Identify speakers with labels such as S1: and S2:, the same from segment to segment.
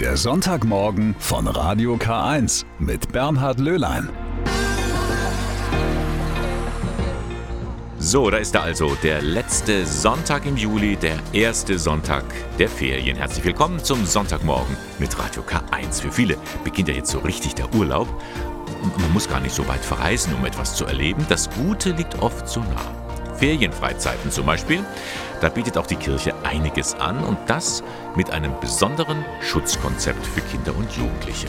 S1: Der Sonntagmorgen von Radio K1 mit Bernhard Löhlein.
S2: So, da ist er also, der letzte Sonntag im Juli, der erste Sonntag der Ferien. Herzlich willkommen zum Sonntagmorgen mit Radio K1. Für viele beginnt ja jetzt so richtig der Urlaub. Man muss gar nicht so weit verreisen, um etwas zu erleben. Das Gute liegt oft so nah. Ferienfreizeiten zum Beispiel. Da bietet auch die Kirche einiges an und das mit einem besonderen Schutzkonzept für Kinder und Jugendliche.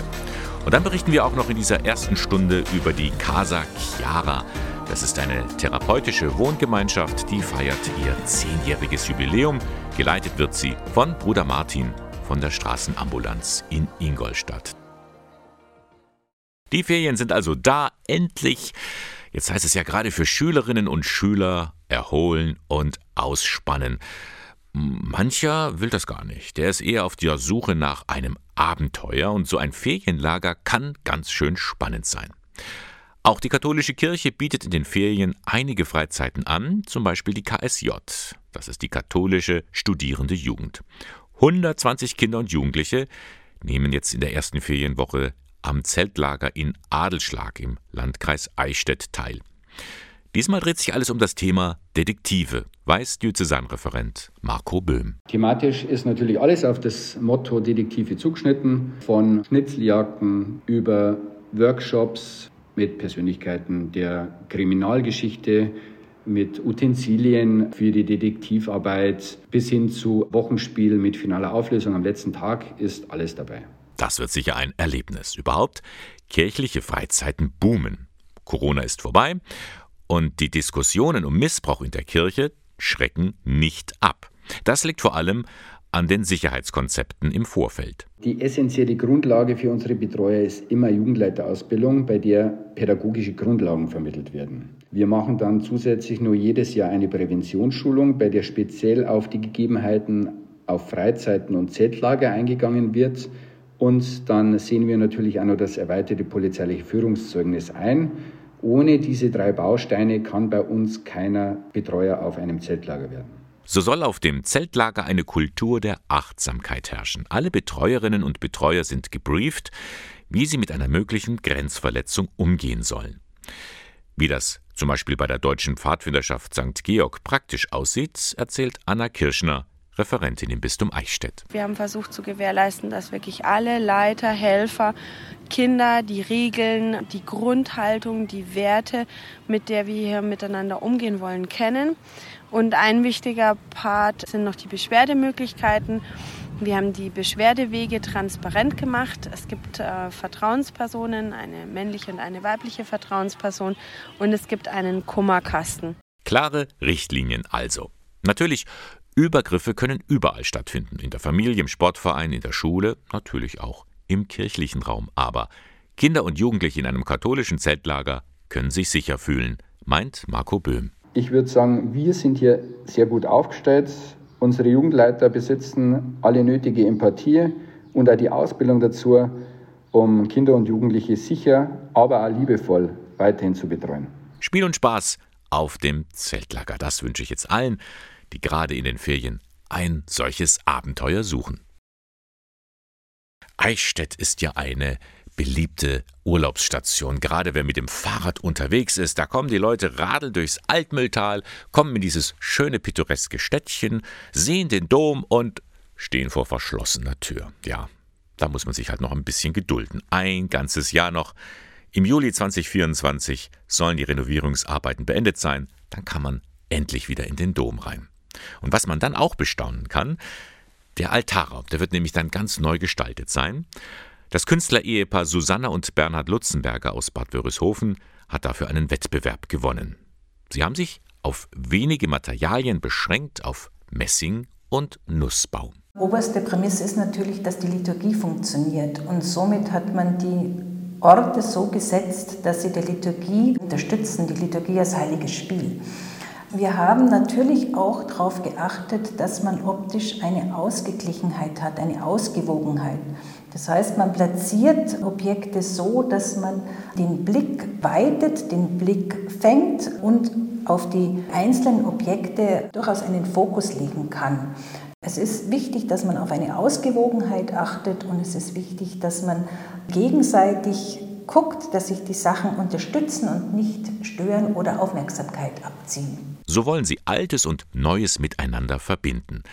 S2: Und dann berichten wir auch noch in dieser ersten Stunde über die Casa Chiara. Das ist eine therapeutische Wohngemeinschaft, die feiert ihr zehnjähriges Jubiläum. Geleitet wird sie von Bruder Martin von der Straßenambulanz in Ingolstadt. Die Ferien sind also da, endlich. Jetzt heißt es ja gerade für Schülerinnen und Schüler erholen und ausspannen. Mancher will das gar nicht. Der ist eher auf der Suche nach einem Abenteuer und so ein Ferienlager kann ganz schön spannend sein. Auch die katholische Kirche bietet in den Ferien einige Freizeiten an, zum Beispiel die KSJ. Das ist die katholische Studierende Jugend. 120 Kinder und Jugendliche nehmen jetzt in der ersten Ferienwoche am Zeltlager in Adelschlag im Landkreis Eichstätt teil. Diesmal dreht sich alles um das Thema Detektive, weiß Diözesanreferent Marco Böhm.
S3: Thematisch ist natürlich alles auf das Motto Detektive zugeschnitten, von Schnitzeljagden über Workshops mit Persönlichkeiten der Kriminalgeschichte, mit Utensilien für die Detektivarbeit bis hin zu Wochenspiel mit finaler Auflösung am letzten Tag ist alles dabei.
S2: Das wird sicher ein Erlebnis. Überhaupt, kirchliche Freizeiten boomen. Corona ist vorbei und die Diskussionen um Missbrauch in der Kirche schrecken nicht ab. Das liegt vor allem an den Sicherheitskonzepten im Vorfeld.
S3: Die essentielle Grundlage für unsere Betreuer ist immer Jugendleiterausbildung, bei der pädagogische Grundlagen vermittelt werden. Wir machen dann zusätzlich nur jedes Jahr eine Präventionsschulung, bei der speziell auf die Gegebenheiten auf Freizeiten und Zeltlager eingegangen wird. Und dann sehen wir natürlich auch noch das erweiterte polizeiliche Führungszeugnis ein. Ohne diese drei Bausteine kann bei uns keiner Betreuer auf einem Zeltlager werden.
S2: So soll auf dem Zeltlager eine Kultur der Achtsamkeit herrschen. Alle Betreuerinnen und Betreuer sind gebrieft, wie sie mit einer möglichen Grenzverletzung umgehen sollen. Wie das zum Beispiel bei der Deutschen Pfadfinderschaft St. Georg praktisch aussieht, erzählt Anna Kirschner, Referentin im Bistum Eichstätt.
S4: Wir haben versucht zu gewährleisten, dass wirklich alle Leiter, Helfer, Kinder die Regeln, die Grundhaltung, die Werte, mit der wir hier miteinander umgehen wollen, kennen. Und ein wichtiger Part sind noch die Beschwerdemöglichkeiten. Wir haben die Beschwerdewege transparent gemacht. Es gibt äh, Vertrauenspersonen, eine männliche und eine weibliche Vertrauensperson und es gibt einen Kummerkasten.
S2: Klare Richtlinien also. Natürlich Übergriffe können überall stattfinden, in der Familie, im Sportverein, in der Schule, natürlich auch im kirchlichen Raum. Aber Kinder und Jugendliche in einem katholischen Zeltlager können sich sicher fühlen, meint Marco Böhm.
S3: Ich würde sagen, wir sind hier sehr gut aufgestellt. Unsere Jugendleiter besitzen alle nötige Empathie und auch die Ausbildung dazu, um Kinder und Jugendliche sicher, aber auch liebevoll weiterhin zu betreuen.
S2: Spiel und Spaß auf dem Zeltlager, das wünsche ich jetzt allen die gerade in den Ferien ein solches Abenteuer suchen. Eichstätt ist ja eine beliebte Urlaubsstation. Gerade wer mit dem Fahrrad unterwegs ist, da kommen die Leute radeln durchs Altmühltal, kommen in dieses schöne pittoreske Städtchen, sehen den Dom und stehen vor verschlossener Tür. Ja, da muss man sich halt noch ein bisschen gedulden. Ein ganzes Jahr noch. Im Juli 2024 sollen die Renovierungsarbeiten beendet sein. Dann kann man endlich wieder in den Dom rein. Und was man dann auch bestaunen kann, der Altarraum, der wird nämlich dann ganz neu gestaltet sein. Das Künstlerehepaar Susanna und Bernhard Lutzenberger aus Bad Wörishofen hat dafür einen Wettbewerb gewonnen. Sie haben sich auf wenige Materialien beschränkt, auf Messing und Nussbaum.
S5: Oberste Prämisse ist natürlich, dass die Liturgie funktioniert und somit hat man die Orte so gesetzt, dass sie der Liturgie unterstützen, die Liturgie als heiliges Spiel. Wir haben natürlich auch darauf geachtet, dass man optisch eine Ausgeglichenheit hat, eine Ausgewogenheit. Das heißt, man platziert Objekte so, dass man den Blick weitet, den Blick fängt und auf die einzelnen Objekte durchaus einen Fokus legen kann. Es ist wichtig, dass man auf eine Ausgewogenheit achtet und es ist wichtig, dass man gegenseitig guckt, dass sich die Sachen unterstützen und nicht stören oder Aufmerksamkeit abziehen.
S2: So wollen sie Altes und Neues miteinander verbinden.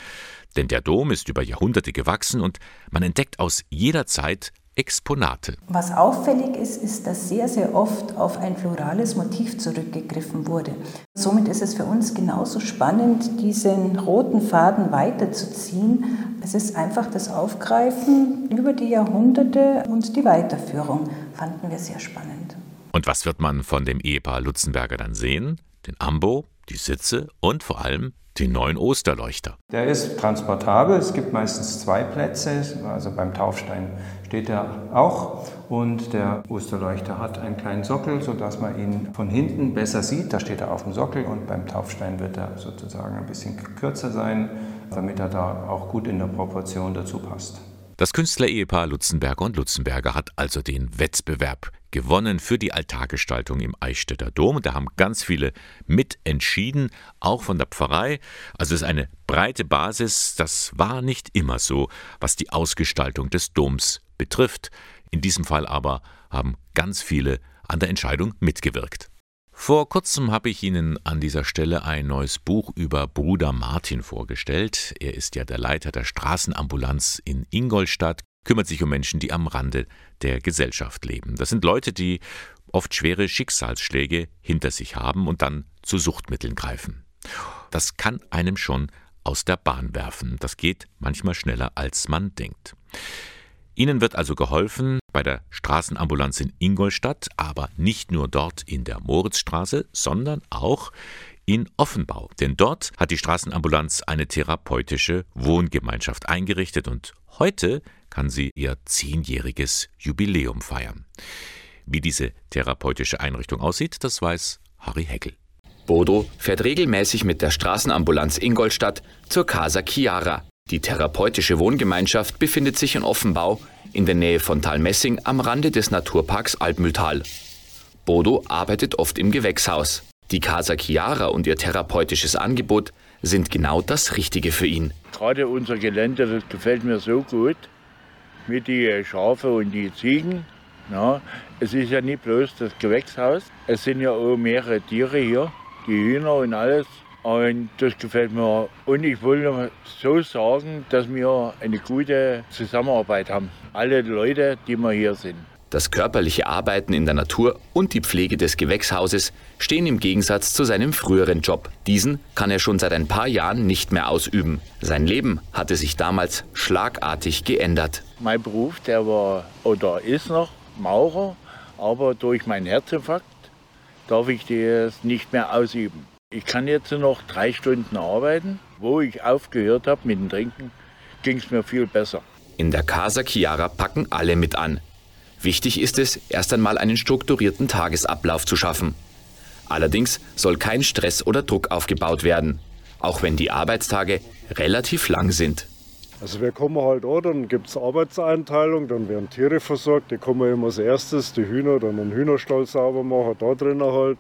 S2: Denn der Dom ist über Jahrhunderte gewachsen und man entdeckt aus jeder Zeit Exponate.
S5: Was auffällig ist, ist, dass sehr, sehr oft auf ein florales Motiv zurückgegriffen wurde. Somit ist es für uns genauso spannend, diesen roten Faden weiterzuziehen. Es ist einfach das Aufgreifen über die Jahrhunderte und die Weiterführung fanden wir sehr spannend.
S2: Und was wird man von dem Ehepaar Lutzenberger dann sehen? Den Ambo, die Sitze und vor allem den neuen Osterleuchter.
S6: Der ist transportabel. Es gibt meistens zwei Plätze. Also beim Taufstein steht er auch. Und der Osterleuchter hat einen kleinen Sockel, sodass man ihn von hinten besser sieht. Da steht er auf dem Sockel und beim Taufstein wird er sozusagen ein bisschen kürzer sein, damit er da auch gut in der Proportion dazu passt.
S2: Das Künstlerehepaar Lutzenberger und Lutzenberger hat also den Wettbewerb gewonnen für die Altargestaltung im Eichstätter Dom. Da haben ganz viele mitentschieden, auch von der Pfarrei. Also es ist eine breite Basis. Das war nicht immer so, was die Ausgestaltung des Doms betrifft. In diesem Fall aber haben ganz viele an der Entscheidung mitgewirkt. Vor kurzem habe ich Ihnen an dieser Stelle ein neues Buch über Bruder Martin vorgestellt. Er ist ja der Leiter der Straßenambulanz in Ingolstadt, kümmert sich um Menschen, die am Rande der Gesellschaft leben. Das sind Leute, die oft schwere Schicksalsschläge hinter sich haben und dann zu Suchtmitteln greifen. Das kann einem schon aus der Bahn werfen. Das geht manchmal schneller, als man denkt. Ihnen wird also geholfen bei der Straßenambulanz in Ingolstadt, aber nicht nur dort in der Moritzstraße, sondern auch in Offenbau. Denn dort hat die Straßenambulanz eine therapeutische Wohngemeinschaft eingerichtet und heute kann sie ihr zehnjähriges Jubiläum feiern. Wie diese therapeutische Einrichtung aussieht, das weiß Harry Heckel.
S7: Bodo fährt regelmäßig mit der Straßenambulanz Ingolstadt zur Casa Chiara. Die therapeutische Wohngemeinschaft befindet sich in Offenbau in der Nähe von Talmessing am Rande des Naturparks Altmühltal. Bodo arbeitet oft im Gewächshaus. Die Casa Chiara und ihr therapeutisches Angebot sind genau das Richtige für ihn.
S8: Gerade unser Gelände, das gefällt mir so gut mit den Schafe und die Ziegen. Ja, es ist ja nicht bloß das Gewächshaus, es sind ja auch mehrere Tiere hier, die Hühner und alles. Und das gefällt mir. Und ich wollte so sagen, dass wir eine gute Zusammenarbeit haben. Alle Leute, die wir hier sind.
S7: Das körperliche Arbeiten in der Natur und die Pflege des Gewächshauses stehen im Gegensatz zu seinem früheren Job. Diesen kann er schon seit ein paar Jahren nicht mehr ausüben. Sein Leben hatte sich damals schlagartig geändert.
S8: Mein Beruf, der war oder ist noch Maurer, aber durch meinen Herzinfarkt darf ich das nicht mehr ausüben. Ich kann jetzt noch drei Stunden arbeiten. Wo ich aufgehört habe mit dem Trinken, ging es mir viel besser.
S7: In der Casa Chiara packen alle mit an. Wichtig ist es, erst einmal einen strukturierten Tagesablauf zu schaffen. Allerdings soll kein Stress oder Druck aufgebaut werden, auch wenn die Arbeitstage relativ lang sind.
S9: Also wir kommen halt an, dann gibt es Arbeitseinteilung, dann werden Tiere versorgt, die kommen immer als erstes, die Hühner, dann einen Hühnerstall sauber machen, da drinnen halt.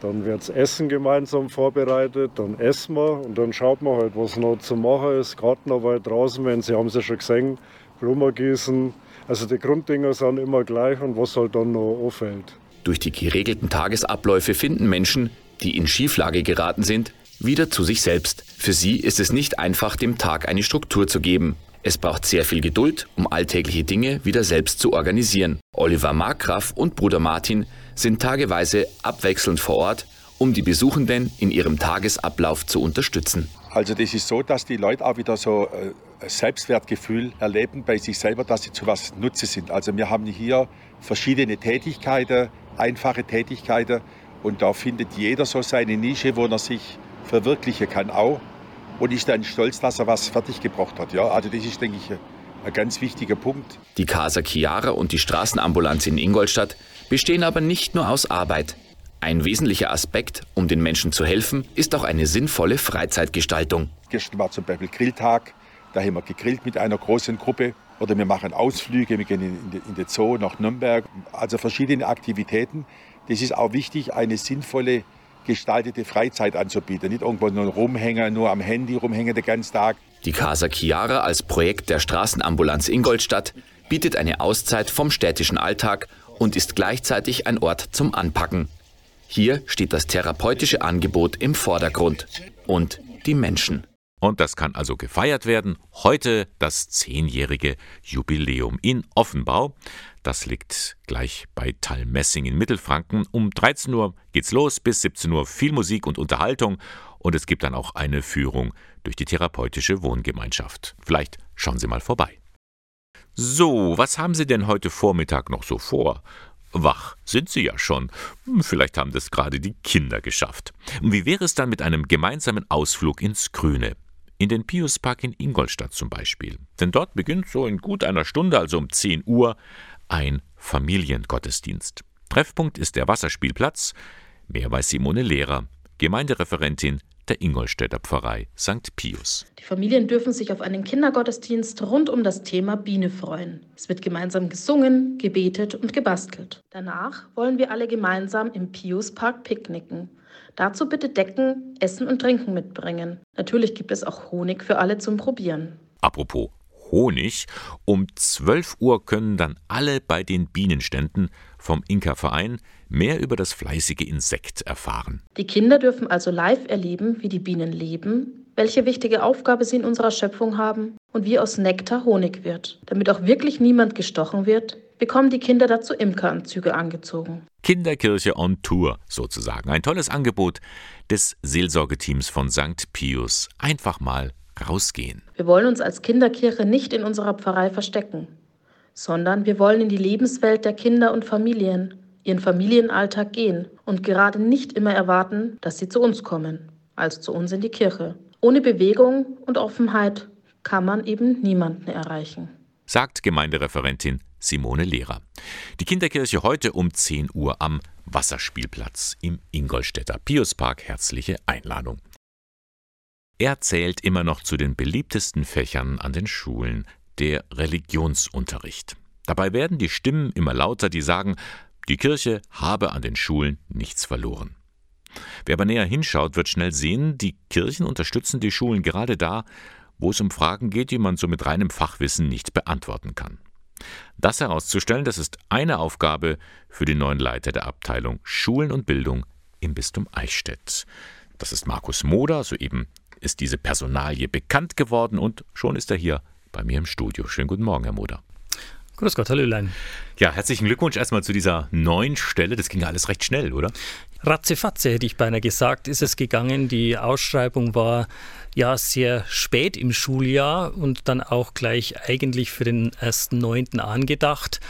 S9: Dann wird das Essen gemeinsam vorbereitet, dann essen wir und dann schaut man halt, was noch zu machen ist. Gartenarbeit draußen, wenn Sie haben es ja schon gesehen, Blumen gießen, also die Grunddinger sind immer gleich und was halt dann noch auffällt.
S7: Durch die geregelten Tagesabläufe finden Menschen, die in Schieflage geraten sind, wieder zu sich selbst. Für sie ist es nicht einfach, dem Tag eine Struktur zu geben. Es braucht sehr viel Geduld, um alltägliche Dinge wieder selbst zu organisieren. Oliver Markgraf und Bruder Martin sind tageweise abwechselnd vor Ort, um die Besuchenden in ihrem Tagesablauf zu unterstützen.
S10: Also das ist so, dass die Leute auch wieder so äh, Selbstwertgefühl erleben bei sich selber, dass sie zu was Nutze sind. Also wir haben hier verschiedene Tätigkeiten, einfache Tätigkeiten und da findet jeder so seine Nische, wo er sich verwirklichen kann auch und ist dann stolz, dass er was fertiggebracht hat. Ja, also das ist, denke ich, ein ganz wichtiger Punkt.
S7: Die Casa Chiara und die Straßenambulanz in Ingolstadt bestehen aber nicht nur aus Arbeit. Ein wesentlicher Aspekt, um den Menschen zu helfen, ist auch eine sinnvolle Freizeitgestaltung.
S10: Gestern war zum Beispiel Grilltag. Da haben wir gegrillt mit einer großen Gruppe. Oder wir machen Ausflüge, wir gehen in den Zoo nach Nürnberg. Also verschiedene Aktivitäten. Das ist auch wichtig, eine sinnvolle gestaltete Freizeit anzubieten. Nicht irgendwo nur rumhängen, nur am Handy rumhängen den ganzen Tag.
S7: Die Casa Chiara als Projekt der Straßenambulanz Ingolstadt bietet eine Auszeit vom städtischen Alltag und ist gleichzeitig ein Ort zum Anpacken. Hier steht das therapeutische Angebot im Vordergrund und die Menschen.
S2: Und das kann also gefeiert werden. Heute das zehnjährige Jubiläum in Offenbau. Das liegt gleich bei Talmessing in Mittelfranken. Um 13 Uhr geht's los, bis 17 Uhr viel Musik und Unterhaltung. Und es gibt dann auch eine Führung durch die therapeutische Wohngemeinschaft. Vielleicht schauen Sie mal vorbei. So, was haben Sie denn heute Vormittag noch so vor? Wach sind Sie ja schon. Vielleicht haben das gerade die Kinder geschafft. Wie wäre es dann mit einem gemeinsamen Ausflug ins Grüne? In den Piuspark in Ingolstadt zum Beispiel. Denn dort beginnt so in gut einer Stunde, also um 10 Uhr, ein Familiengottesdienst. Treffpunkt ist der Wasserspielplatz. Mehr weiß Simone Lehrer, Gemeindereferentin der Ingolstädter Pfarrei St. Pius.
S11: Die Familien dürfen sich auf einen Kindergottesdienst rund um das Thema Biene freuen. Es wird gemeinsam gesungen, gebetet und gebastelt. Danach wollen wir alle gemeinsam im Piuspark picknicken. Dazu bitte Decken, Essen und Trinken mitbringen. Natürlich gibt es auch Honig für alle zum Probieren.
S2: Apropos Honig. Um 12 Uhr können dann alle bei den Bienenständen vom Inka-Verein mehr über das fleißige Insekt erfahren.
S11: Die Kinder dürfen also live erleben, wie die Bienen leben, welche wichtige Aufgabe sie in unserer Schöpfung haben und wie aus Nektar Honig wird. Damit auch wirklich niemand gestochen wird, bekommen die Kinder dazu Imkeranzüge angezogen.
S2: Kinderkirche on Tour sozusagen. Ein tolles Angebot des Seelsorgeteams von St. Pius. Einfach mal rausgehen.
S11: Wir wollen uns als Kinderkirche nicht in unserer Pfarrei verstecken, sondern wir wollen in die Lebenswelt der Kinder und Familien, ihren Familienalltag gehen und gerade nicht immer erwarten, dass sie zu uns kommen, also zu uns in die Kirche. Ohne Bewegung und Offenheit kann man eben niemanden erreichen.
S2: Sagt Gemeindereferentin Simone Lehrer. Die Kinderkirche heute um 10 Uhr am Wasserspielplatz im Ingolstädter Piuspark. Herzliche Einladung. Er zählt immer noch zu den beliebtesten Fächern an den Schulen, der Religionsunterricht. Dabei werden die Stimmen immer lauter, die sagen, die Kirche habe an den Schulen nichts verloren. Wer aber näher hinschaut, wird schnell sehen, die Kirchen unterstützen die Schulen gerade da, wo es um Fragen geht, die man so mit reinem Fachwissen nicht beantworten kann. Das herauszustellen, das ist eine Aufgabe für den neuen Leiter der Abteilung Schulen und Bildung im Bistum Eichstätt. Das ist Markus Moder, soeben ist diese Personalie bekannt geworden und schon ist er hier bei mir im Studio. Schönen guten Morgen, Herr Moder.
S12: Grüß Gott, Hallölein.
S2: Ja, herzlichen Glückwunsch erstmal zu dieser neuen Stelle. Das ging ja alles recht schnell, oder?
S12: Ratzefatze hätte ich beinahe gesagt, ist es gegangen. Die Ausschreibung war ja sehr spät im Schuljahr und dann auch gleich eigentlich für den ersten Neunten angedacht.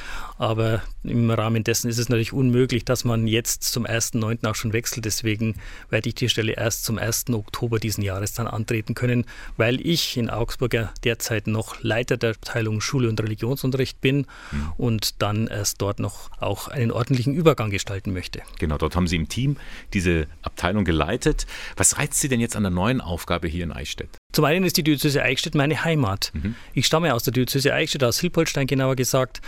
S12: Aber im Rahmen dessen ist es natürlich unmöglich, dass man jetzt zum 1.9. auch schon wechselt. Deswegen werde ich die Stelle erst zum 1. Oktober diesen Jahres dann antreten können, weil ich in Augsburg ja derzeit noch Leiter der Abteilung Schule und Religionsunterricht bin mhm. und dann erst dort noch auch einen ordentlichen Übergang gestalten möchte.
S2: Genau, dort haben Sie im Team diese Abteilung geleitet. Was reizt Sie denn jetzt an der neuen Aufgabe hier in Eichstätt?
S12: Zum einen ist die Diözese Eichstätt meine Heimat. Mhm. Ich stamme aus der Diözese Eichstätt, aus Hilpolstein genauer gesagt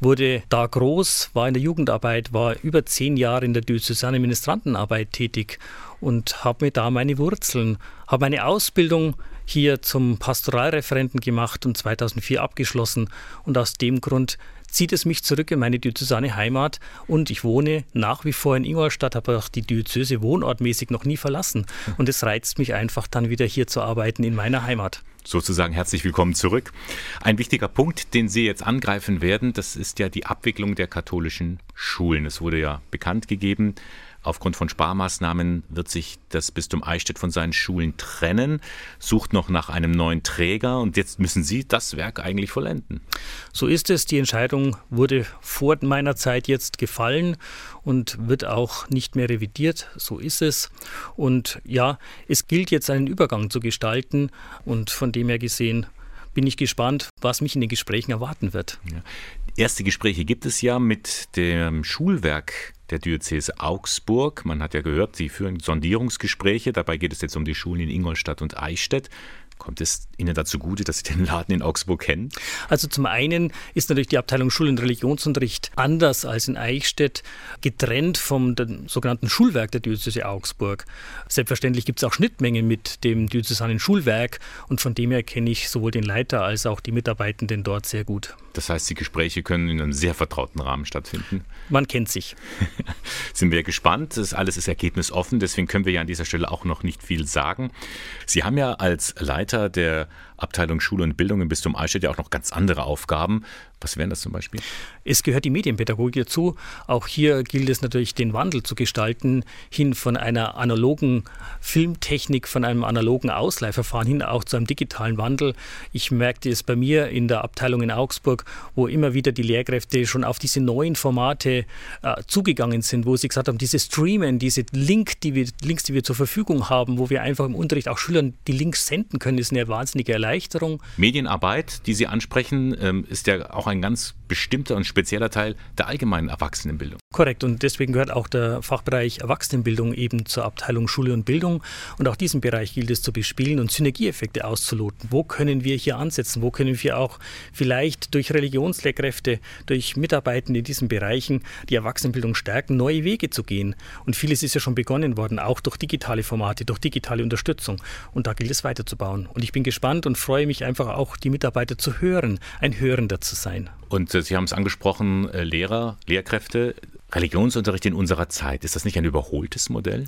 S12: wurde da groß, war in der Jugendarbeit, war über zehn Jahre in der diözesane Ministrantenarbeit tätig und habe mir da meine Wurzeln, habe meine Ausbildung hier zum Pastoralreferenten gemacht und 2004 abgeschlossen. Und aus dem Grund zieht es mich zurück in meine diözesane Heimat. Und ich wohne nach wie vor in Ingolstadt, habe auch die Diözese wohnortmäßig noch nie verlassen. Und es reizt mich einfach dann wieder hier zu arbeiten in meiner Heimat
S2: sozusagen herzlich willkommen zurück. Ein wichtiger Punkt, den Sie jetzt angreifen werden, das ist ja die Abwicklung der katholischen Schulen. Es wurde ja bekannt gegeben, Aufgrund von Sparmaßnahmen wird sich das Bistum Eichstätt von seinen Schulen trennen, sucht noch nach einem neuen Träger und jetzt müssen Sie das Werk eigentlich vollenden.
S12: So ist es. Die Entscheidung wurde vor meiner Zeit jetzt gefallen und wird auch nicht mehr revidiert. So ist es. Und ja, es gilt jetzt einen Übergang zu gestalten und von dem her gesehen bin ich gespannt, was mich in den Gesprächen erwarten wird. Ja.
S2: Erste Gespräche gibt es ja mit dem Schulwerk der Diözese Augsburg. Man hat ja gehört, sie führen Sondierungsgespräche. Dabei geht es jetzt um die Schulen in Ingolstadt und Eichstätt. Kommt es Ihnen dazu gute, dass Sie den Laden in Augsburg kennen?
S12: Also zum einen ist natürlich die Abteilung Schul- und Religionsunterricht anders als in Eichstätt getrennt vom sogenannten Schulwerk der Diözese Augsburg. Selbstverständlich gibt es auch Schnittmengen mit dem diözesanen Schulwerk und von dem her kenne ich sowohl den Leiter als auch die Mitarbeitenden dort sehr gut.
S2: Das heißt, die Gespräche können in einem sehr vertrauten Rahmen stattfinden.
S12: Man kennt sich.
S2: Sind wir gespannt. Das alles ist ergebnisoffen, deswegen können wir ja an dieser Stelle auch noch nicht viel sagen. Sie haben ja als Leiter der Abteilung Schule und Bildung im Bistum Eichstätt ja auch noch ganz andere Aufgaben. Was wären das zum Beispiel?
S12: Es gehört die Medienpädagogik dazu. Auch hier gilt es natürlich, den Wandel zu gestalten, hin von einer analogen Filmtechnik, von einem analogen Ausleihverfahren hin auch zu einem digitalen Wandel. Ich merkte es bei mir in der Abteilung in Augsburg, wo immer wieder die Lehrkräfte schon auf diese neuen Formate äh, zugegangen sind, wo sie gesagt haben, diese Streamen, diese Link, die wir, Links, die wir zur Verfügung haben, wo wir einfach im Unterricht auch Schülern die Links senden können, ist eine wahnsinnige Erleichterung.
S2: Medienarbeit, die Sie ansprechen, ähm, ist ja auch ein ganz bestimmter und spezieller Teil der allgemeinen Erwachsenenbildung.
S12: Korrekt. Und deswegen gehört auch der Fachbereich Erwachsenenbildung eben zur Abteilung Schule und Bildung. Und auch diesen Bereich gilt es zu bespielen und Synergieeffekte auszuloten. Wo können wir hier ansetzen? Wo können wir auch vielleicht durch Religionslehrkräfte, durch Mitarbeitende in diesen Bereichen die Erwachsenenbildung stärken, neue Wege zu gehen? Und vieles ist ja schon begonnen worden, auch durch digitale Formate, durch digitale Unterstützung. Und da gilt es weiterzubauen. Und ich bin gespannt und freue mich einfach auch, die Mitarbeiter zu hören, ein Hörender zu sein.
S2: Und äh, Sie haben es angesprochen, äh, Lehrer, Lehrkräfte, Religionsunterricht in unserer Zeit. Ist das nicht ein überholtes Modell?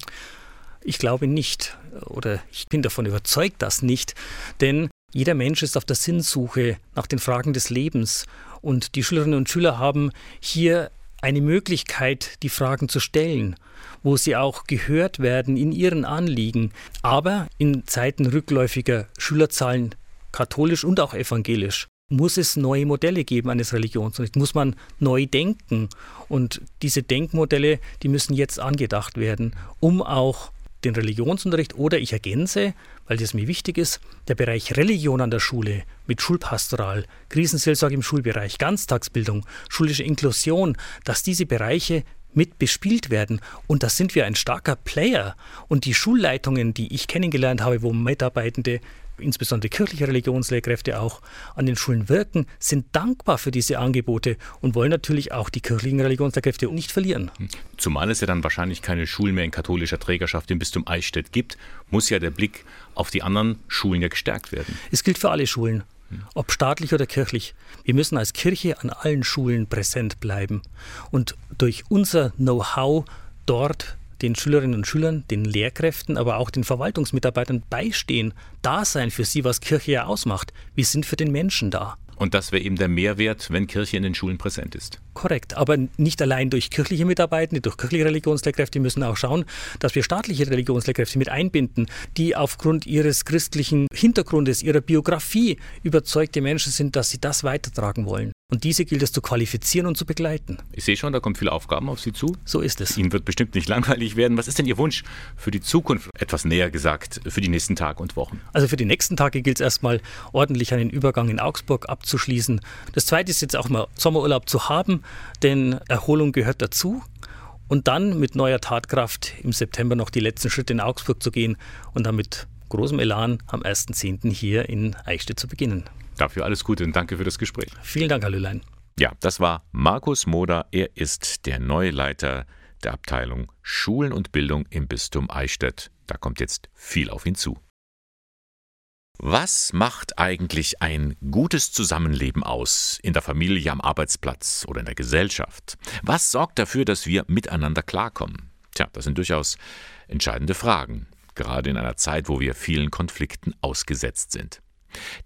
S12: Ich glaube nicht oder ich bin davon überzeugt, dass nicht, denn jeder Mensch ist auf der Sinnsuche nach den Fragen des Lebens und die Schülerinnen und Schüler haben hier eine Möglichkeit, die Fragen zu stellen, wo sie auch gehört werden in ihren Anliegen. Aber in Zeiten rückläufiger Schülerzahlen, katholisch und auch evangelisch, muss es neue Modelle geben eines Religionsunterrichts, muss man neu denken. Und diese Denkmodelle, die müssen jetzt angedacht werden, um auch den Religionsunterricht oder ich ergänze, weil das mir wichtig ist, der Bereich Religion an der Schule mit Schulpastoral, Krisenseelsorge im Schulbereich, Ganztagsbildung, schulische Inklusion, dass diese Bereiche mit bespielt werden. Und da sind wir ein starker Player. Und die Schulleitungen, die ich kennengelernt habe, wo Mitarbeitende insbesondere kirchliche Religionslehrkräfte auch an den Schulen wirken, sind dankbar für diese Angebote und wollen natürlich auch die kirchlichen Religionslehrkräfte nicht verlieren. Hm.
S2: Zumal es ja dann wahrscheinlich keine Schulen mehr in katholischer Trägerschaft im Bistum Eichstätt gibt, muss ja der Blick auf die anderen Schulen ja gestärkt werden.
S12: Es gilt für alle Schulen ob staatlich oder kirchlich. Wir müssen als Kirche an allen Schulen präsent bleiben und durch unser Know-how dort den Schülerinnen und Schülern, den Lehrkräften, aber auch den Verwaltungsmitarbeitern beistehen, da sein für sie, was Kirche ja ausmacht. Wir sind für den Menschen da.
S2: Und das wäre eben der Mehrwert, wenn Kirche in den Schulen präsent ist.
S12: Korrekt, aber nicht allein durch kirchliche Mitarbeitende, durch kirchliche Religionslehrkräfte. Wir müssen auch schauen, dass wir staatliche Religionslehrkräfte mit einbinden, die aufgrund ihres christlichen Hintergrundes, ihrer Biografie überzeugte Menschen sind, dass sie das weitertragen wollen. Und diese gilt es zu qualifizieren und zu begleiten.
S2: Ich sehe schon, da kommen viele Aufgaben auf Sie zu.
S12: So ist es.
S2: Ihnen wird bestimmt nicht langweilig werden. Was ist denn Ihr Wunsch für die Zukunft, etwas näher gesagt, für die nächsten Tage und Wochen?
S12: Also für die nächsten Tage gilt es erstmal ordentlich einen Übergang in Augsburg abzuschließen. Das Zweite ist jetzt auch mal Sommerurlaub zu haben, denn Erholung gehört dazu. Und dann mit neuer Tatkraft im September noch die letzten Schritte in Augsburg zu gehen und dann mit großem Elan am 1.10. hier in Eichstätt zu beginnen.
S2: Dafür alles Gute und danke für das Gespräch.
S12: Vielen Dank, Herr Lüllein.
S2: Ja, das war Markus Moder. Er ist der neue Leiter der Abteilung Schulen und Bildung im Bistum Eichstätt. Da kommt jetzt viel auf ihn zu. Was macht eigentlich ein gutes Zusammenleben aus, in der Familie, am Arbeitsplatz oder in der Gesellschaft? Was sorgt dafür, dass wir miteinander klarkommen? Tja, das sind durchaus entscheidende Fragen, gerade in einer Zeit, wo wir vielen Konflikten ausgesetzt sind.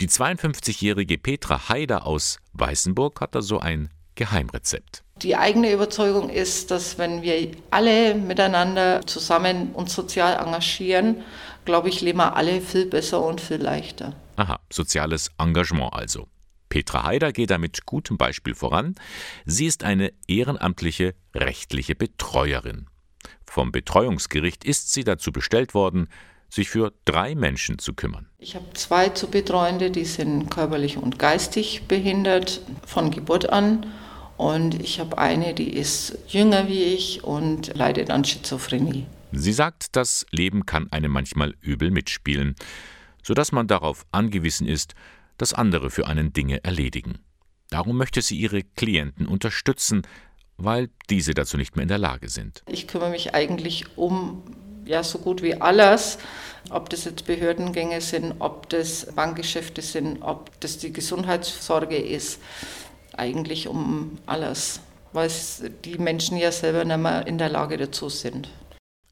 S2: Die 52-jährige Petra Haider aus Weißenburg hat da so ein Geheimrezept.
S13: Die eigene Überzeugung ist, dass wenn wir alle miteinander zusammen uns sozial engagieren, glaube ich, leben wir alle viel besser und viel leichter.
S2: Aha, soziales Engagement also. Petra Haider geht da mit gutem Beispiel voran. Sie ist eine ehrenamtliche rechtliche Betreuerin. Vom Betreuungsgericht ist sie dazu bestellt worden, sich für drei Menschen zu kümmern.
S13: Ich habe zwei zu betreuende, die sind körperlich und geistig behindert von Geburt an. Und ich habe eine, die ist jünger wie ich und leidet an Schizophrenie.
S2: Sie sagt, das Leben kann einem manchmal übel mitspielen. sodass man darauf angewiesen ist, dass andere für einen Dinge erledigen. Darum möchte sie ihre Klienten unterstützen, weil diese dazu nicht mehr in der Lage sind.
S13: Ich kümmere mich eigentlich um ja so gut wie alles, ob das jetzt Behördengänge sind, ob das Bankgeschäfte sind, ob das die Gesundheitssorge ist, eigentlich um alles, weil die Menschen ja selber nicht mehr in der Lage dazu sind.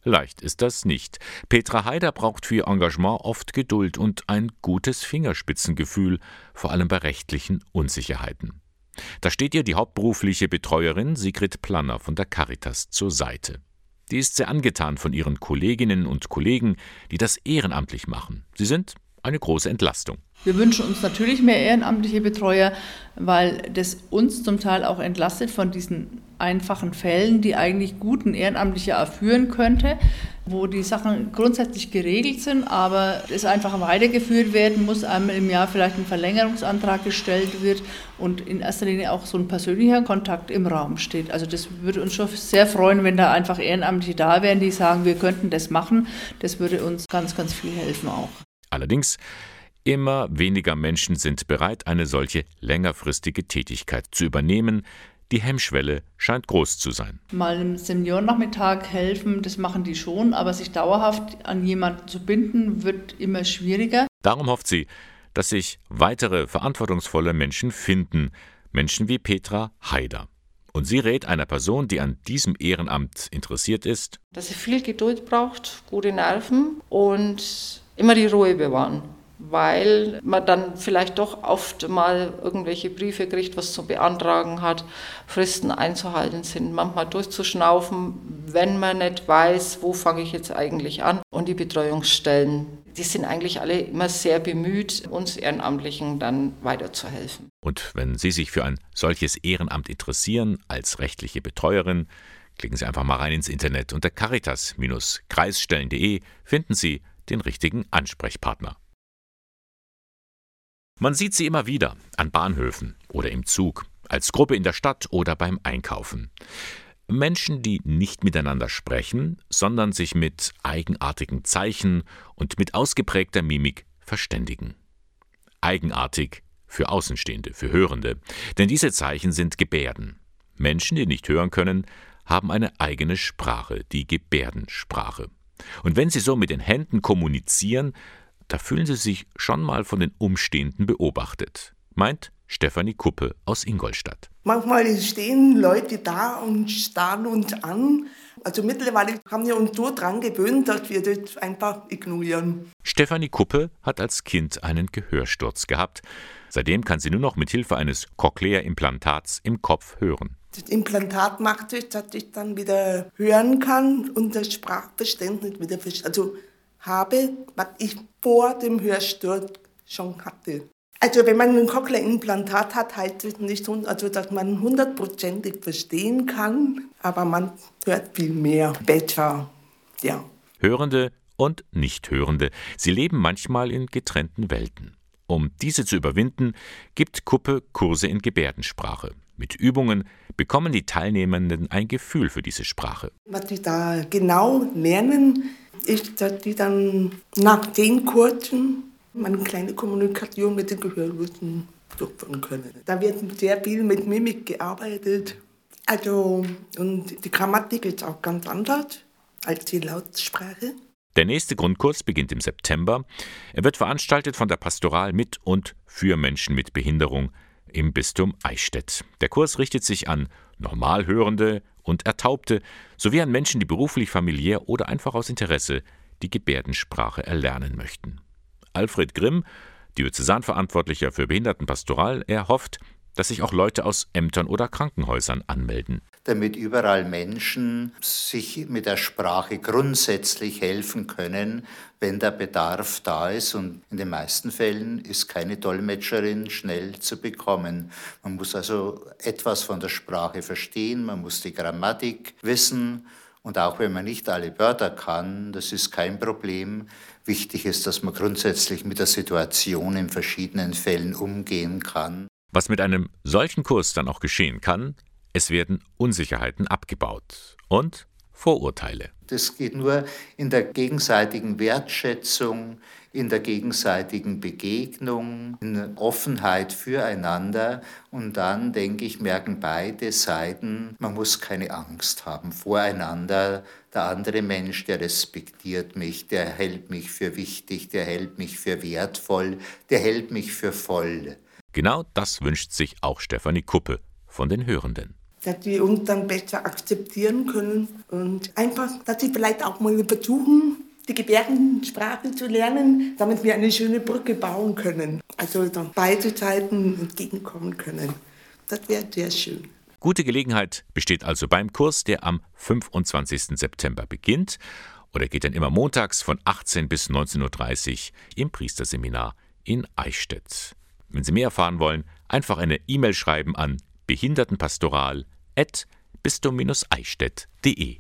S2: Leicht ist das nicht. Petra Haider braucht für ihr Engagement oft Geduld und ein gutes Fingerspitzengefühl, vor allem bei rechtlichen Unsicherheiten. Da steht ihr die hauptberufliche Betreuerin Sigrid Planner von der Caritas zur Seite. Die ist sehr angetan von ihren Kolleginnen und Kollegen, die das ehrenamtlich machen. Sie sind eine große Entlastung.
S14: Wir wünschen uns natürlich mehr ehrenamtliche Betreuer, weil das uns zum Teil auch entlastet von diesen einfachen Fällen, die eigentlich guten Ehrenamtlicher erführen könnte, wo die Sachen grundsätzlich geregelt sind, aber es einfach weitergeführt werden muss, einmal im Jahr vielleicht ein Verlängerungsantrag gestellt wird und in erster Linie auch so ein persönlicher Kontakt im Raum steht. Also das würde uns schon sehr freuen, wenn da einfach Ehrenamtliche da wären, die sagen, wir könnten das machen. Das würde uns ganz, ganz viel helfen auch.
S2: Allerdings Immer weniger Menschen sind bereit, eine solche längerfristige Tätigkeit zu übernehmen. Die Hemmschwelle scheint groß zu sein.
S14: Mal im Seniorennachmittag helfen, das machen die schon, aber sich dauerhaft an jemanden zu binden, wird immer schwieriger.
S2: Darum hofft sie, dass sich weitere verantwortungsvolle Menschen finden, Menschen wie Petra Haider. Und sie rät einer Person, die an diesem Ehrenamt interessiert ist,
S13: dass sie viel Geduld braucht, gute Nerven und immer die Ruhe bewahren weil man dann vielleicht doch oft mal irgendwelche Briefe kriegt, was zu beantragen hat, Fristen einzuhalten sind, manchmal durchzuschnaufen, wenn man nicht weiß, wo fange ich jetzt eigentlich an. Und die Betreuungsstellen, die sind eigentlich alle immer sehr bemüht, uns Ehrenamtlichen dann weiterzuhelfen.
S2: Und wenn Sie sich für ein solches Ehrenamt interessieren, als rechtliche Betreuerin, klicken Sie einfach mal rein ins Internet unter caritas-kreisstellen.de finden Sie den richtigen Ansprechpartner. Man sieht sie immer wieder an Bahnhöfen oder im Zug, als Gruppe in der Stadt oder beim Einkaufen. Menschen, die nicht miteinander sprechen, sondern sich mit eigenartigen Zeichen und mit ausgeprägter Mimik verständigen. Eigenartig für Außenstehende, für Hörende, denn diese Zeichen sind Gebärden. Menschen, die nicht hören können, haben eine eigene Sprache, die Gebärdensprache. Und wenn sie so mit den Händen kommunizieren, da fühlen sie sich schon mal von den Umstehenden beobachtet, meint Stefanie Kuppe aus Ingolstadt.
S15: Manchmal stehen Leute da und starren uns an. Also mittlerweile haben wir uns so dran gewöhnt, dass wir das einfach ignorieren.
S2: Stefanie Kuppe hat als Kind einen Gehörsturz gehabt. Seitdem kann sie nur noch mit Hilfe eines Cochlea-Implantats im Kopf hören.
S15: Das Implantat macht es, dass ich dann wieder hören kann und das Sprachverständnis wieder verstehe. Also habe, was ich vor dem Hörsturz schon hatte. Also wenn man ein Cochlea-Implantat hat, heißt es nicht, also dass man hundertprozentig verstehen kann, aber man hört viel mehr, besser, ja.
S2: Hörende und Nichthörende, sie leben manchmal in getrennten Welten. Um diese zu überwinden, gibt Kuppe Kurse in Gebärdensprache. Mit Übungen bekommen die Teilnehmenden ein Gefühl für diese Sprache.
S15: Was sie da genau lernen, ist, dass die dann nach zehn Kursen eine kleine Kommunikation mit den Gehörlosen durchführen können. Da wird sehr viel mit Mimik gearbeitet. Also, und die Grammatik ist auch ganz anders als die Lautsprache.
S2: Der nächste Grundkurs beginnt im September. Er wird veranstaltet von der Pastoral mit und für Menschen mit Behinderung im Bistum Eichstätt. Der Kurs richtet sich an Normalhörende und Ertaubte sowie an Menschen, die beruflich, familiär oder einfach aus Interesse die Gebärdensprache erlernen möchten. Alfred Grimm, Diözesanverantwortlicher für Behindertenpastoral, erhofft, dass sich auch Leute aus Ämtern oder Krankenhäusern anmelden.
S16: Damit überall Menschen sich mit der Sprache grundsätzlich helfen können, wenn der Bedarf da ist. Und in den meisten Fällen ist keine Dolmetscherin schnell zu bekommen. Man muss also etwas von der Sprache verstehen, man muss die Grammatik wissen. Und auch wenn man nicht alle Wörter kann, das ist kein Problem. Wichtig ist, dass man grundsätzlich mit der Situation in verschiedenen Fällen umgehen kann.
S2: Was mit einem solchen Kurs dann auch geschehen kann, es werden Unsicherheiten abgebaut und Vorurteile.
S16: Das geht nur in der gegenseitigen Wertschätzung, in der gegenseitigen Begegnung, in Offenheit füreinander. Und dann, denke ich, merken beide Seiten, man muss keine Angst haben voreinander. Der andere Mensch, der respektiert mich, der hält mich für wichtig, der hält mich für wertvoll, der hält mich für voll.
S2: Genau das wünscht sich auch Stefanie Kuppe von den Hörenden
S15: dass wir uns dann besser akzeptieren können und einfach, dass sie vielleicht auch mal versuchen, die Gebärdensprache zu lernen, damit wir eine schöne Brücke bauen können. Also dann beide Seiten entgegenkommen können. Das wäre sehr schön.
S2: Gute Gelegenheit besteht also beim Kurs, der am 25. September beginnt oder geht dann immer montags von 18 bis 19.30 Uhr im Priesterseminar in Eichstätt. Wenn Sie mehr erfahren wollen, einfach eine E-Mail schreiben an behindertenpastoral.bistum-eichstätt.de.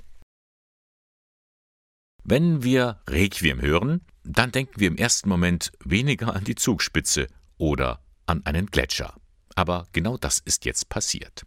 S2: Wenn wir Requiem hören, dann denken wir im ersten Moment weniger an die Zugspitze oder an einen Gletscher. Aber genau das ist jetzt passiert.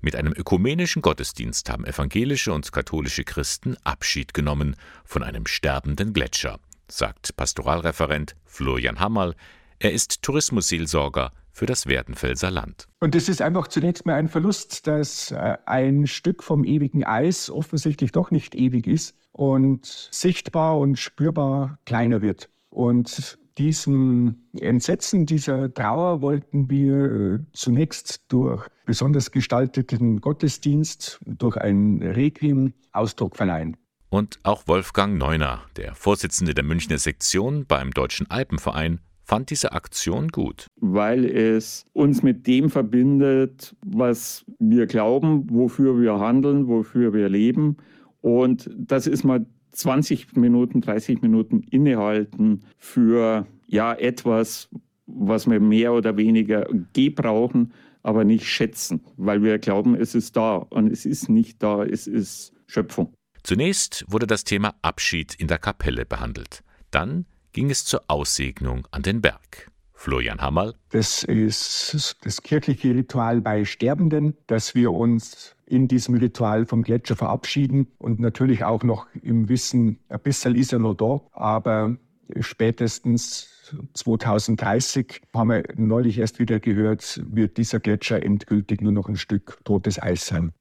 S2: Mit einem ökumenischen Gottesdienst haben evangelische und katholische Christen Abschied genommen von einem sterbenden Gletscher, sagt Pastoralreferent Florian Hammerl. Er ist Tourismusseelsorger für das Werdenfelser Land.
S17: Und es ist einfach zunächst mal ein Verlust, dass äh, ein Stück vom ewigen Eis offensichtlich doch nicht ewig ist und sichtbar und spürbar kleiner wird. Und diesem Entsetzen, dieser Trauer wollten wir äh, zunächst durch besonders gestalteten Gottesdienst, durch ein Requiem Ausdruck verleihen.
S2: Und auch Wolfgang Neuner, der Vorsitzende der Münchner Sektion beim Deutschen Alpenverein, fand diese Aktion gut.
S18: Weil es uns mit dem verbindet, was wir glauben, wofür wir handeln, wofür wir leben und das ist mal 20 Minuten, 30 Minuten innehalten für ja etwas, was wir mehr oder weniger gebrauchen, aber nicht schätzen, weil wir glauben, es ist da und es ist nicht da, es ist Schöpfung.
S2: Zunächst wurde das Thema Abschied in der Kapelle behandelt. Dann ging es zur Aussegnung an den Berg. Florian Hammerl.
S17: Das ist das kirchliche Ritual bei Sterbenden, dass wir uns in diesem Ritual vom Gletscher verabschieden und natürlich auch noch im Wissen, ein bisschen ist er noch da, aber spätestens 2030, haben wir neulich erst wieder gehört, wird dieser Gletscher endgültig nur noch ein Stück totes Eis sein.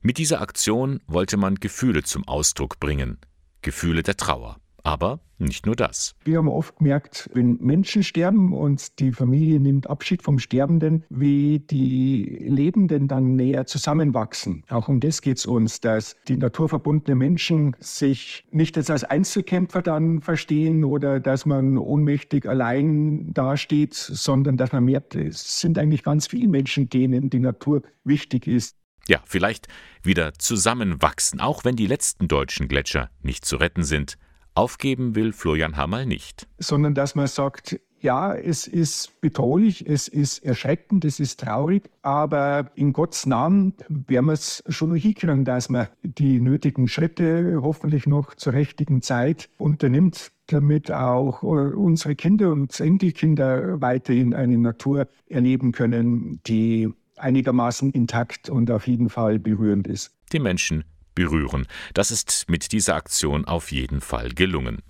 S2: Mit dieser Aktion wollte man Gefühle zum Ausdruck bringen, Gefühle der Trauer. Aber nicht nur das.
S17: Wir haben oft gemerkt, wenn Menschen sterben und die Familie nimmt Abschied vom Sterbenden, wie die Lebenden dann näher zusammenwachsen. Auch um das geht es uns, dass die naturverbundenen Menschen sich nicht jetzt als Einzelkämpfer dann verstehen oder dass man ohnmächtig allein dasteht, sondern dass man merkt, es sind eigentlich ganz viele Menschen, denen die Natur wichtig ist.
S2: Ja, vielleicht wieder zusammenwachsen, auch wenn die letzten deutschen Gletscher nicht zu retten sind Aufgeben will Florian Hammerl nicht.
S17: Sondern dass man sagt, ja, es ist bedrohlich, es ist erschreckend, es ist traurig, aber in Gottes Namen werden wir es schon noch hinkriegen, dass man die nötigen Schritte hoffentlich noch zur richtigen Zeit unternimmt, damit auch unsere Kinder und Enkelkinder weiterhin eine Natur erleben können, die einigermaßen intakt und auf jeden Fall berührend ist.
S2: Die Menschen berühren. Das ist mit dieser Aktion auf jeden Fall gelungen.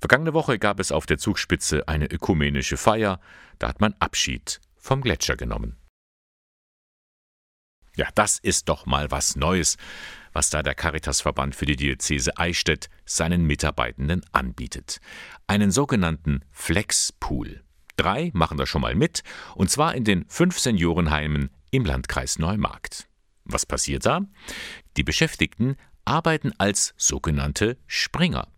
S2: Vergangene Woche gab es auf der Zugspitze eine ökumenische Feier, da hat man Abschied vom Gletscher genommen. Ja, das ist doch mal was Neues, was da der Caritasverband für die Diözese Eichstätt seinen Mitarbeitenden anbietet. Einen sogenannten Flexpool. Drei machen da schon mal mit, und zwar in den fünf Seniorenheimen im Landkreis Neumarkt. Was passiert da? Die Beschäftigten arbeiten als sogenannte Springer.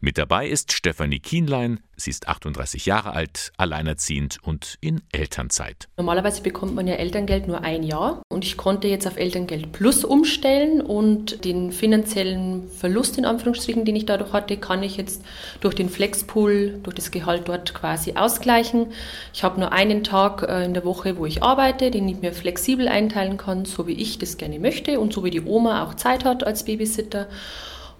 S2: Mit dabei ist Stefanie Kienlein. Sie ist 38 Jahre alt, alleinerziehend und in Elternzeit.
S19: Normalerweise bekommt man ja Elterngeld nur ein Jahr und ich konnte jetzt auf Elterngeld Plus umstellen und den finanziellen Verlust in Anführungsstrichen, den ich dadurch hatte, kann ich jetzt durch den Flexpool, durch das Gehalt dort quasi ausgleichen. Ich habe nur einen Tag äh, in der Woche, wo ich arbeite, den ich mir flexibel einteilen kann, so wie ich das gerne möchte und so wie die Oma auch Zeit hat als Babysitter.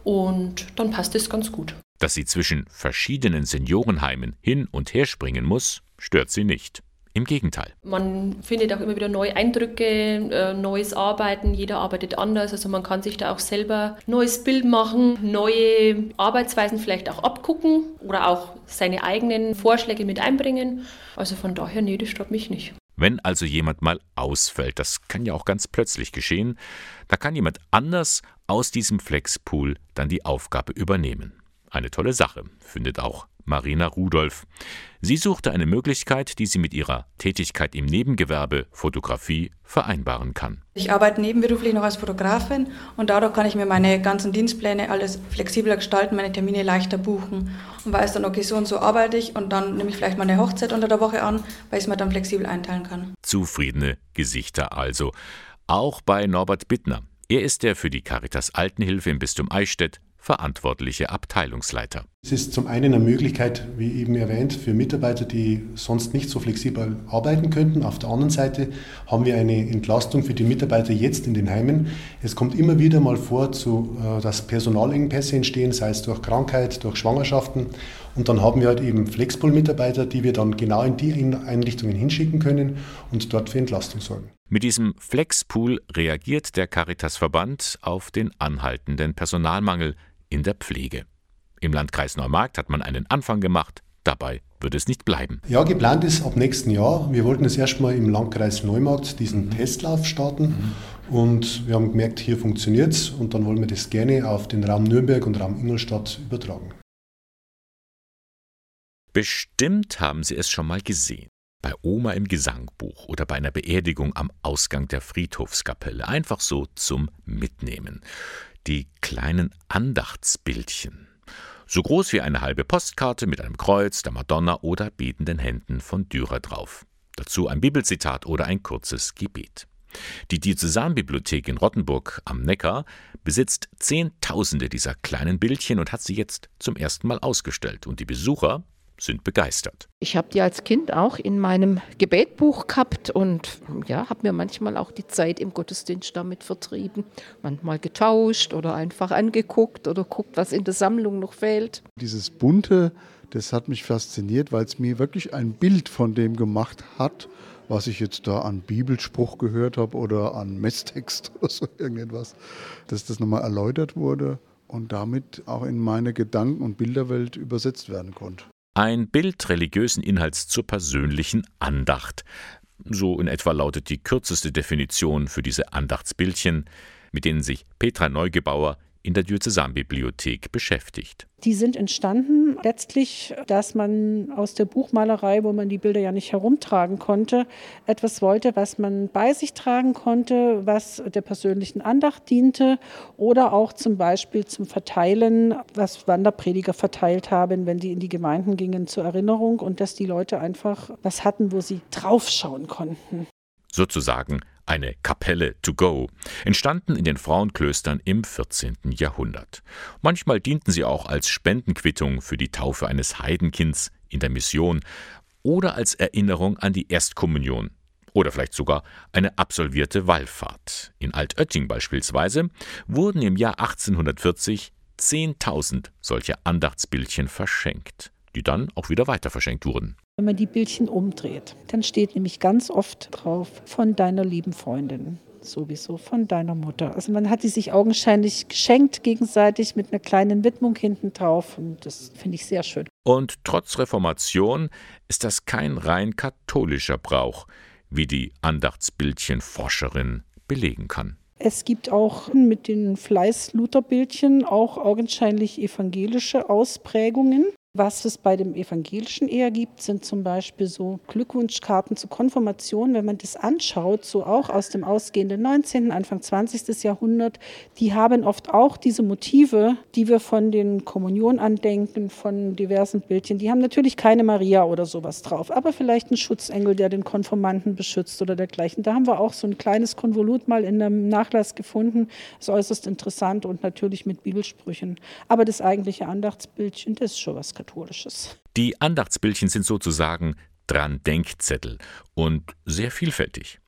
S19: Und dann passt es ganz gut.
S2: Dass sie zwischen verschiedenen Seniorenheimen hin und her springen muss, stört sie nicht. Im Gegenteil.
S19: Man findet auch immer wieder neue Eindrücke, äh, neues Arbeiten. Jeder arbeitet anders. Also man kann sich da auch selber neues Bild machen, neue Arbeitsweisen vielleicht auch abgucken oder auch seine eigenen Vorschläge mit einbringen. Also von daher, nee, das stört mich nicht.
S2: Wenn also jemand mal ausfällt, das kann ja auch ganz plötzlich geschehen, da kann jemand anders aus diesem Flexpool dann die Aufgabe übernehmen. Eine tolle Sache, findet auch Marina Rudolph. Sie suchte eine Möglichkeit, die sie mit ihrer Tätigkeit im Nebengewerbe Fotografie vereinbaren kann.
S20: Ich arbeite nebenberuflich noch als Fotografin und dadurch kann ich mir meine ganzen Dienstpläne alles flexibler gestalten, meine Termine leichter buchen und weiß dann, okay, so und so arbeite ich und dann nehme ich vielleicht mal eine Hochzeit unter der Woche an, weil ich es mir dann flexibel einteilen kann.
S2: Zufriedene Gesichter also. Auch bei Norbert Bittner. Er ist der für die Caritas Altenhilfe im Bistum Eichstätt verantwortliche Abteilungsleiter.
S21: Es ist zum einen eine Möglichkeit, wie eben erwähnt, für Mitarbeiter, die sonst nicht so flexibel arbeiten könnten. Auf der anderen Seite haben wir eine Entlastung für die Mitarbeiter jetzt in den Heimen. Es kommt immer wieder mal vor, äh, dass Personalengpässe entstehen, sei es durch Krankheit, durch Schwangerschaften. Und dann haben wir halt eben Flexpool-Mitarbeiter, die wir dann genau in die Einrichtungen hinschicken können und dort für Entlastung sorgen.
S2: Mit diesem Flexpool reagiert der Caritas-Verband auf den anhaltenden Personalmangel in der Pflege. Im Landkreis Neumarkt hat man einen Anfang gemacht, dabei wird es nicht bleiben.
S21: Ja, geplant ist ab nächsten Jahr. Wir wollten es erstmal im Landkreis Neumarkt diesen Testlauf starten mhm. und wir haben gemerkt, hier funktioniert es und dann wollen wir das gerne auf den Raum Nürnberg und Raum Ingolstadt übertragen.
S2: Bestimmt haben Sie es schon mal gesehen. Bei Oma im Gesangbuch oder bei einer Beerdigung am Ausgang der Friedhofskapelle. Einfach so zum Mitnehmen die kleinen Andachtsbildchen. So groß wie eine halbe Postkarte mit einem Kreuz, der Madonna oder betenden Händen von Dürer drauf. Dazu ein Bibelzitat oder ein kurzes Gebet. Die Diözesanbibliothek in Rottenburg am Neckar besitzt Zehntausende dieser kleinen Bildchen und hat sie jetzt zum ersten Mal ausgestellt. Und die Besucher sind begeistert.
S22: Ich habe die als Kind auch in meinem Gebetbuch gehabt und ja, habe mir manchmal auch die Zeit im Gottesdienst damit vertrieben. Manchmal getauscht oder einfach angeguckt oder guckt, was in der Sammlung noch fehlt.
S23: Dieses bunte, das hat mich fasziniert, weil es mir wirklich ein Bild von dem gemacht hat, was ich jetzt da an Bibelspruch gehört habe oder an Messtext oder so irgendetwas, dass das nochmal erläutert wurde und damit auch in meine Gedanken- und Bilderwelt übersetzt werden konnte.
S2: Ein Bild religiösen Inhalts zur persönlichen Andacht. So in etwa lautet die kürzeste Definition für diese Andachtsbildchen, mit denen sich Petra Neugebauer in der Diözesanbibliothek beschäftigt.
S24: Die sind entstanden letztlich, dass man aus der Buchmalerei, wo man die Bilder ja nicht herumtragen konnte, etwas wollte, was man bei sich tragen konnte, was der persönlichen Andacht diente oder auch zum Beispiel zum Verteilen, was Wanderprediger verteilt haben, wenn die in die Gemeinden gingen zur Erinnerung und dass die Leute einfach was hatten, wo sie draufschauen konnten.
S2: Sozusagen eine Kapelle to go, entstanden in den Frauenklöstern im 14. Jahrhundert. Manchmal dienten sie auch als Spendenquittung für die Taufe eines Heidenkinds in der Mission oder als Erinnerung an die Erstkommunion oder vielleicht sogar eine absolvierte Wallfahrt. In Altötting beispielsweise wurden im Jahr 1840 10.000 solcher Andachtsbildchen verschenkt, die dann auch wieder weiter verschenkt wurden.
S24: Wenn man die Bildchen umdreht, dann steht nämlich ganz oft drauf von deiner lieben Freundin sowieso von deiner Mutter. Also man hat die sich augenscheinlich geschenkt gegenseitig mit einer kleinen Widmung hinten drauf und das finde ich sehr schön.
S2: Und trotz Reformation ist das kein rein katholischer Brauch, wie die Andachtsbildchenforscherin belegen kann.
S24: Es gibt auch mit den Fleiß-Luther-Bildchen auch augenscheinlich evangelische Ausprägungen. Was es bei dem Evangelischen eher gibt, sind zum Beispiel so Glückwunschkarten zur Konfirmation. Wenn man das anschaut, so auch aus dem ausgehenden 19., Anfang 20. Jahrhundert, die haben oft auch diese Motive, die wir von den Kommunionandenken, von diversen Bildchen, die haben natürlich keine Maria oder sowas drauf, aber vielleicht ein Schutzengel, der den Konformanten beschützt oder dergleichen. Da haben wir auch so ein kleines Konvolut mal in einem Nachlass gefunden. Ist äußerst interessant und natürlich mit Bibelsprüchen. Aber das eigentliche Andachtsbildchen, das ist schon was Katholisches.
S2: Die Andachtsbildchen sind sozusagen dran Denkzettel und sehr vielfältig.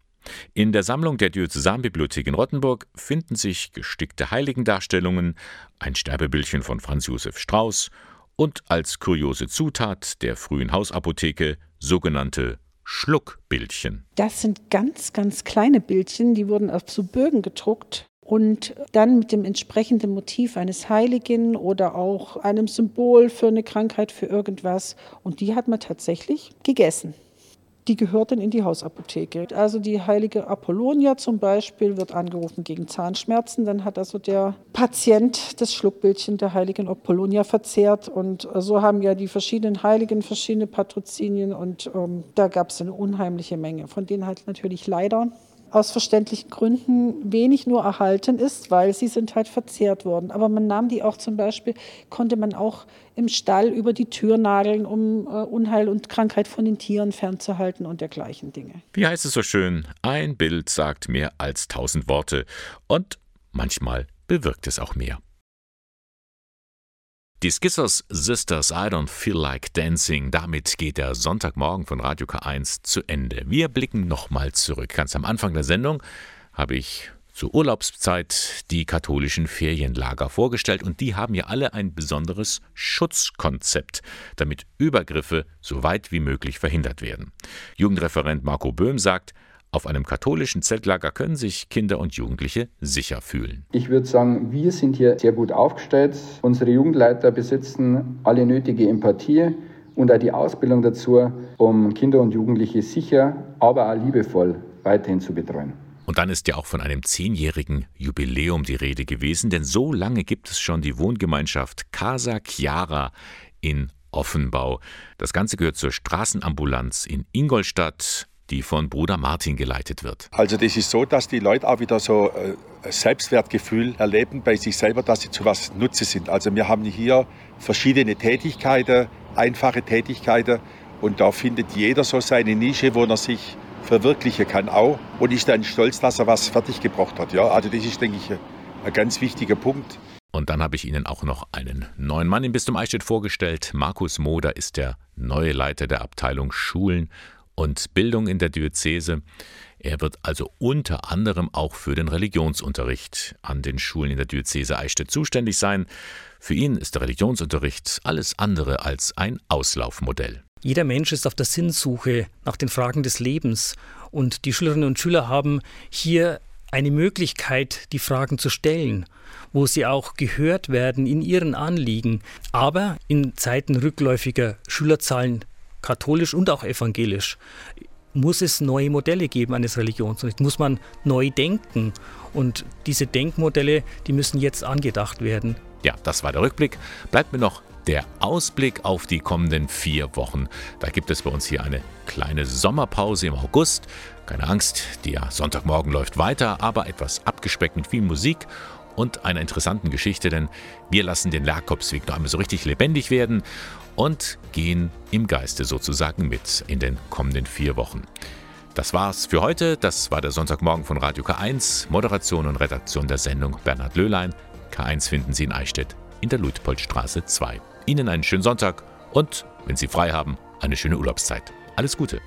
S2: In der Sammlung der Diözesanbibliothek in Rottenburg finden sich gestickte Heiligendarstellungen, ein Sterbebildchen von Franz Josef Strauß und als kuriose Zutat der frühen Hausapotheke sogenannte Schluckbildchen.
S24: Das sind ganz, ganz kleine Bildchen, die wurden auf so Bögen gedruckt und dann mit dem entsprechenden Motiv eines Heiligen oder auch einem Symbol für eine Krankheit, für irgendwas. Und die hat man tatsächlich gegessen. Die gehört dann in die Hausapotheke. Also die heilige Apollonia zum Beispiel wird angerufen gegen Zahnschmerzen. Dann hat also der Patient das Schluckbildchen der heiligen Apollonia verzehrt. Und so haben ja die verschiedenen Heiligen verschiedene Patrozinien. Und ähm, da gab es eine unheimliche Menge, von denen halt natürlich leider aus verständlichen Gründen wenig nur erhalten ist, weil sie sind halt verzehrt worden. Aber man nahm die auch zum Beispiel, konnte man auch im Stall über die Tür nageln, um äh, Unheil und Krankheit von den Tieren fernzuhalten und dergleichen Dinge.
S2: Wie heißt es so schön? Ein Bild sagt mehr als tausend Worte. Und manchmal bewirkt es auch mehr. Die Skizzers Sisters I Don't Feel Like Dancing, damit geht der Sonntagmorgen von Radio K1 zu Ende. Wir blicken nochmal zurück. Ganz am Anfang der Sendung habe ich zur Urlaubszeit die katholischen Ferienlager vorgestellt und die haben ja alle ein besonderes Schutzkonzept, damit Übergriffe so weit wie möglich verhindert werden. Jugendreferent Marco Böhm sagt, auf einem katholischen Zeltlager können sich Kinder und Jugendliche sicher fühlen.
S25: Ich würde sagen, wir sind hier sehr gut aufgestellt. Unsere Jugendleiter besitzen alle nötige Empathie und auch die Ausbildung dazu, um Kinder und Jugendliche sicher, aber auch liebevoll weiterhin zu betreuen.
S2: Und dann ist ja auch von einem zehnjährigen Jubiläum die Rede gewesen, denn so lange gibt es schon die Wohngemeinschaft Casa Chiara in Offenbau. Das Ganze gehört zur Straßenambulanz in Ingolstadt die von Bruder Martin geleitet wird.
S10: Also das ist so, dass die Leute auch wieder so äh, ein Selbstwertgefühl erleben bei sich selber, dass sie zu was Nutze sind. Also wir haben hier verschiedene Tätigkeiten, einfache Tätigkeiten und da findet jeder so seine Nische, wo er sich verwirklichen kann auch und ist dann stolz, dass er was fertiggebracht hat. Ja, also das ist, denke ich, ein ganz wichtiger Punkt.
S2: Und dann habe ich Ihnen auch noch einen neuen Mann im Bistum Eichstätt vorgestellt. Markus Moder ist der neue Leiter der Abteilung Schulen und Bildung in der Diözese. Er wird also unter anderem auch für den Religionsunterricht an den Schulen in der Diözese Eichstätt zuständig sein. Für ihn ist der Religionsunterricht alles andere als ein Auslaufmodell.
S12: Jeder Mensch ist auf der Sinnsuche nach den Fragen des Lebens und die Schülerinnen und Schüler haben hier eine Möglichkeit, die Fragen zu stellen, wo sie auch gehört werden in ihren Anliegen. Aber in Zeiten rückläufiger Schülerzahlen katholisch und auch evangelisch, muss es neue Modelle geben eines Religionsunterrichts, muss man neu denken. Und diese Denkmodelle, die müssen jetzt angedacht werden.
S2: Ja, das war der Rückblick. Bleibt mir noch der Ausblick auf die kommenden vier Wochen. Da gibt es bei uns hier eine kleine Sommerpause im August. Keine Angst, der Sonntagmorgen läuft weiter, aber etwas abgespeckt mit viel Musik und einer interessanten Geschichte, denn wir lassen den Jakobsweg noch einmal so richtig lebendig werden und gehen im Geiste sozusagen mit in den kommenden vier Wochen. Das war's für heute. Das war der Sonntagmorgen von Radio K1. Moderation und Redaktion der Sendung Bernhard Löhlein. K1 finden Sie in Eichstätt in der Luitpoldstraße 2. Ihnen einen schönen Sonntag und, wenn Sie frei haben, eine schöne Urlaubszeit. Alles Gute.